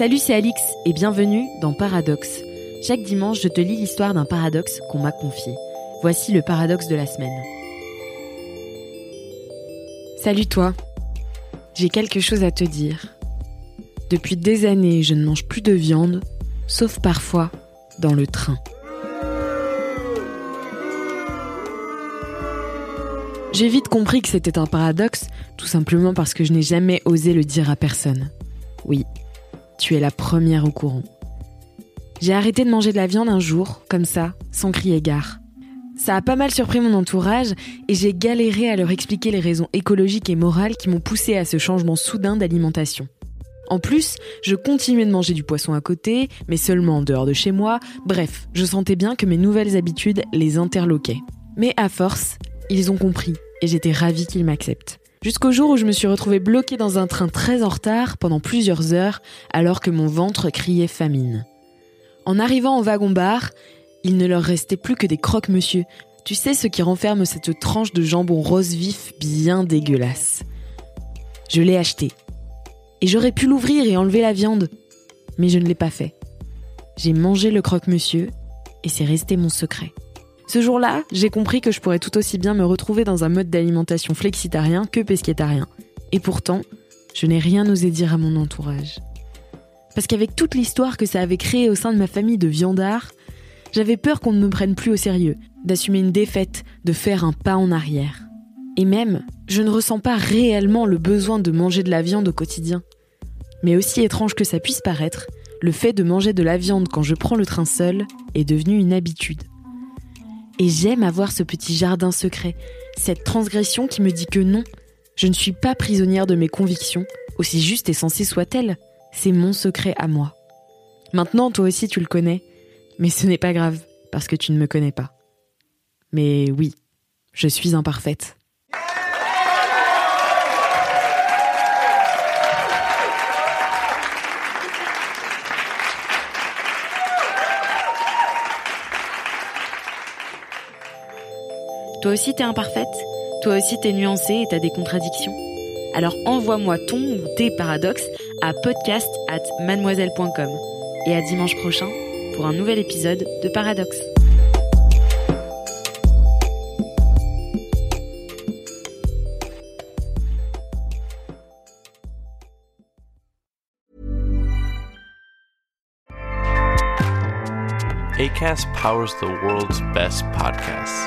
Salut, c'est Alix et bienvenue dans Paradoxe. Chaque dimanche, je te lis l'histoire d'un paradoxe qu'on m'a confié. Voici le paradoxe de la semaine. Salut toi. J'ai quelque chose à te dire. Depuis des années, je ne mange plus de viande, sauf parfois dans le train. J'ai vite compris que c'était un paradoxe, tout simplement parce que je n'ai jamais osé le dire à personne. Oui, tu es la première au courant. J'ai arrêté de manger de la viande un jour, comme ça, sans crier gare. Ça a pas mal surpris mon entourage et j'ai galéré à leur expliquer les raisons écologiques et morales qui m'ont poussé à ce changement soudain d'alimentation. En plus, je continuais de manger du poisson à côté, mais seulement en dehors de chez moi. Bref, je sentais bien que mes nouvelles habitudes les interloquaient. Mais à force, ils ont compris et j'étais ravie qu'ils m'acceptent. Jusqu'au jour où je me suis retrouvée bloquée dans un train très en retard pendant plusieurs heures alors que mon ventre criait famine. En arrivant au wagon-bar, il ne leur restait plus que des croque-monsieur. Tu sais ce qui renferme cette tranche de jambon rose vif bien dégueulasse. Je l'ai acheté. Et j'aurais pu l'ouvrir et enlever la viande. Mais je ne l'ai pas fait. J'ai mangé le croque-monsieur et c'est resté mon secret. Ce jour-là, j'ai compris que je pourrais tout aussi bien me retrouver dans un mode d'alimentation flexitarien que pesquetarien. Et pourtant, je n'ai rien osé dire à mon entourage. Parce qu'avec toute l'histoire que ça avait créée au sein de ma famille de viandards, j'avais peur qu'on ne me prenne plus au sérieux, d'assumer une défaite, de faire un pas en arrière. Et même, je ne ressens pas réellement le besoin de manger de la viande au quotidien. Mais aussi étrange que ça puisse paraître, le fait de manger de la viande quand je prends le train seul est devenu une habitude. Et j'aime avoir ce petit jardin secret, cette transgression qui me dit que non, je ne suis pas prisonnière de mes convictions, aussi juste et sensée soit-elle. C'est mon secret à moi. Maintenant, toi aussi, tu le connais, mais ce n'est pas grave, parce que tu ne me connais pas. Mais oui, je suis imparfaite. Toi aussi t'es imparfaite Toi aussi t'es nuancée et t'as des contradictions Alors envoie-moi ton ou tes paradoxes à podcast at mademoiselle.com et à dimanche prochain pour un nouvel épisode de Paradoxe. ACAST powers the world's best podcasts.